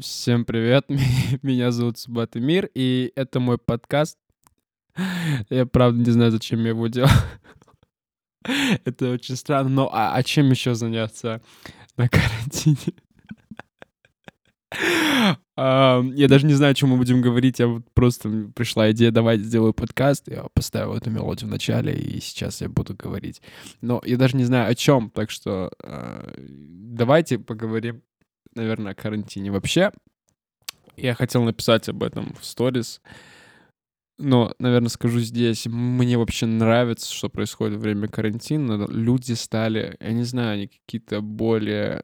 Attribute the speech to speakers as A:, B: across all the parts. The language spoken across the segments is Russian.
A: Всем привет, меня зовут Субат Мир, и это мой подкаст. Я правда не знаю, зачем я его делал. Это очень странно, но а, а чем еще заняться на карантине? Я даже не знаю, о чем мы будем говорить. Я вот просто пришла идея, давай сделаю подкаст. Я поставил эту мелодию в начале, и сейчас я буду говорить. Но я даже не знаю, о чем. Так что а, давайте поговорим, наверное, о карантине вообще. Я хотел написать об этом в сторис. Но, наверное, скажу здесь, мне вообще нравится, что происходит во время карантина. Люди стали, я не знаю, они какие-то более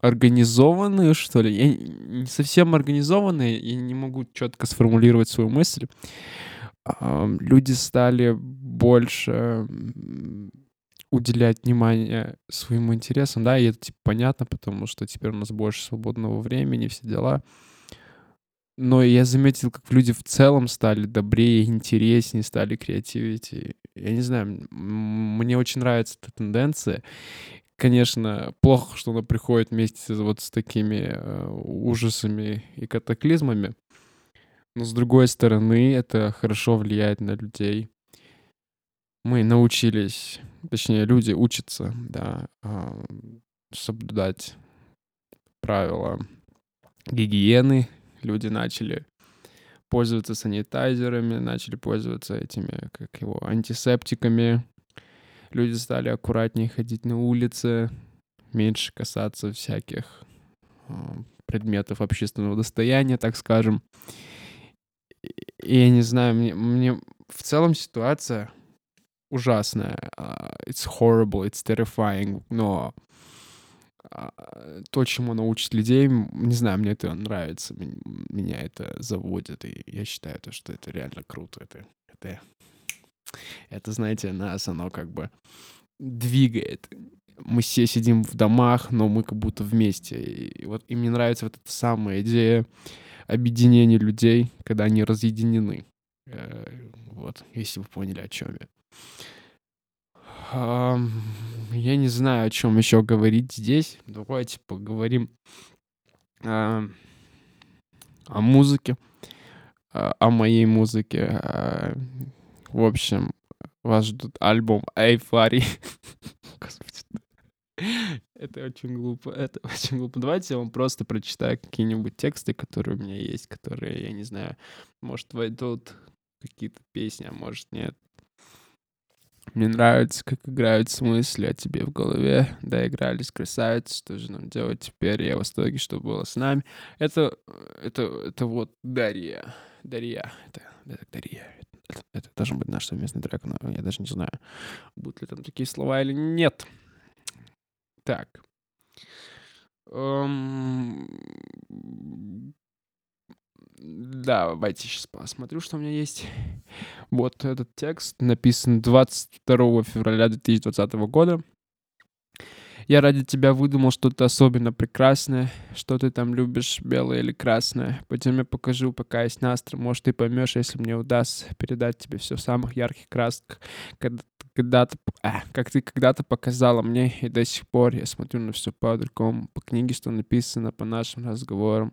A: организованные, что ли. Я не совсем организованные, я не могу четко сформулировать свою мысль. Люди стали больше уделять внимание своим интересам, да, и это типа понятно, потому что теперь у нас больше свободного времени, все дела. Но я заметил, как люди в целом стали добрее, интереснее, стали креативить. Я не знаю, мне очень нравится эта тенденция конечно, плохо, что она приходит вместе вот с такими э, ужасами и катаклизмами. Но с другой стороны, это хорошо влияет на людей. Мы научились, точнее, люди учатся, да, э, соблюдать правила гигиены. Люди начали пользоваться санитайзерами, начали пользоваться этими, как его, антисептиками, люди стали аккуратнее ходить на улице, меньше касаться всяких а, предметов общественного достояния, так скажем. И я не знаю, мне, мне в целом ситуация ужасная. Uh, it's horrible, it's terrifying, но uh, то, чему она учит людей, не знаю, мне это нравится, меня это заводит, и я считаю, то, что это реально круто, это, это это, знаете, нас оно как бы двигает. Мы все сидим в домах, но мы как будто вместе. И вот и мне нравится вот эта самая идея объединения людей, когда они разъединены. Вот, если вы поняли, о чем я. Я не знаю, о чем еще говорить здесь. Давайте поговорим о музыке, о моей музыке. В общем, вас ждут альбом Эйфари. Это очень глупо, это очень глупо. Давайте я вам просто прочитаю какие-нибудь тексты, которые у меня есть, которые, я не знаю, может, войдут какие-то песни, а может, нет. Мне нравится, как играют смыслы о тебе в голове. Да, игрались красавицы, что же нам делать теперь? Я в восторге, что было с нами. Это, это, это вот Дарья. Дарья. Это, это Дарья. Это, это должен быть наш совместный трек, но я даже не знаю, будут ли там такие слова или нет. Так. Um, да, давайте сейчас посмотрю, что у меня есть. Вот этот текст написан 22 февраля 2020 года. Я ради тебя выдумал что-то особенно прекрасное, что ты там любишь, белое или красное. Пойдем я покажу, пока есть настрой. Может, ты поймешь, если мне удастся передать тебе все в самых ярких красках, когда когда-то, а, как ты когда-то показала мне, и до сих пор я смотрю на все по-другому, по книге, что написано, по нашим разговорам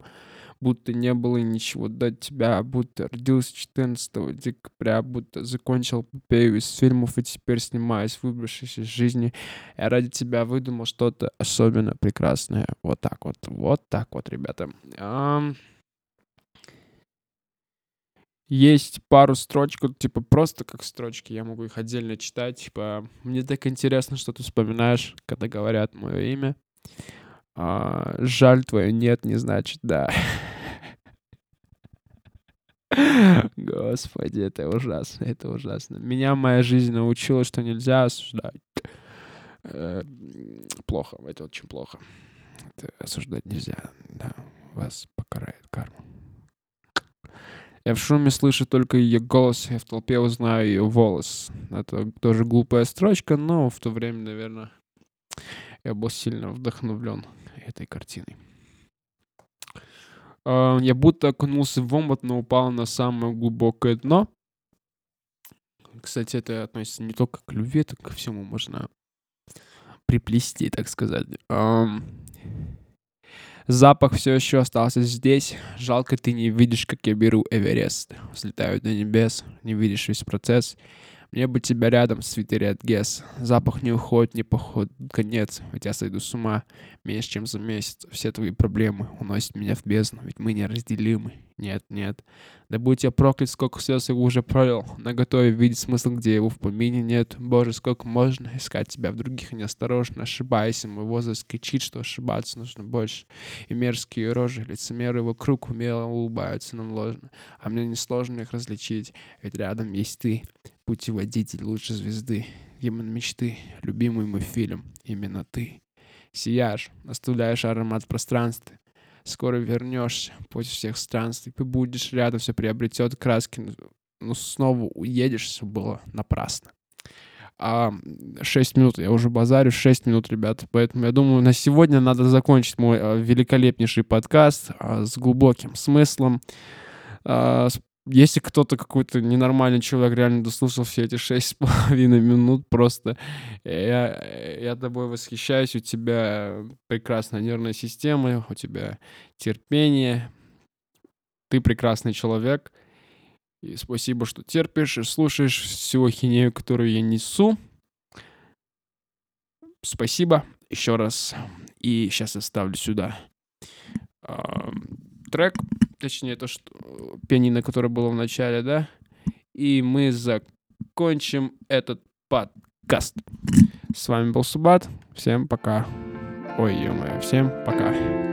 A: будто не было ничего до тебя, будто родился 14 декабря, будто закончил эпопею из фильмов и теперь снимаюсь, выбравшись из жизни. Я ради тебя выдумал что-то особенно прекрасное. Вот так вот, вот так вот, ребята. Есть пару строчек, типа просто как строчки, я могу их отдельно читать. Типа, мне так интересно, что ты вспоминаешь, когда говорят мое имя. А, жаль твое нет, не значит да. Господи, это ужасно, это ужасно. Меня моя жизнь научила, что нельзя осуждать. Э, плохо, это очень плохо. Осуждать нельзя, да, вас покарает карма. Я в шуме слышу только ее голос, я в толпе узнаю ее волос. Это тоже глупая строчка, но в то время, наверное, я был сильно вдохновлен этой картиной. А, я будто окунулся в омут, но упал на самое глубокое дно. Кстати, это относится не только к любви, это ко всему можно приплести, так сказать. Запах все еще остался здесь. Жалко, ты не видишь, как я беру Эверест. Взлетаю до небес, не видишь весь процесс. Мне бы тебя рядом, свитере от Гес. Запах не уходит, не поход, конец. Ведь я сойду с ума меньше, чем за месяц. Все твои проблемы уносят меня в бездну, ведь мы неразделимы. Нет, нет. Да будь я проклят, сколько слез я уже пролил. На готове видеть смысл, где его в помине нет. Боже, сколько можно искать тебя в других неосторожно, ошибаясь. Мой возраст кричит, что ошибаться нужно больше. И мерзкие рожи, лицемеры вокруг умело улыбаются нам ложно. А мне несложно их различить, ведь рядом есть ты, путеводитель лучшей звезды. Гимн мечты, любимый мой фильм, именно ты. Сияешь, оставляешь аромат пространства, скоро вернешься после всех странствий, ты будешь рядом, все приобретет краски, но снова уедешь, все было напрасно. А 6 минут, я уже базарю, 6 минут, ребят. Поэтому я думаю, на сегодня надо закончить мой а, великолепнейший подкаст а, с глубоким смыслом, а, с если кто-то какой-то ненормальный человек реально дослушал все эти шесть с половиной минут, просто я, я тобой восхищаюсь, у тебя прекрасная нервная система, у тебя терпение, ты прекрасный человек, и спасибо, что терпишь и слушаешь всю ахинею, которую я несу. Спасибо еще раз. И сейчас я ставлю сюда э, трек точнее, то, что пианино, которое было в начале, да, и мы закончим этот подкаст. С вами был Субат. Всем пока. Ой, ё всем пока.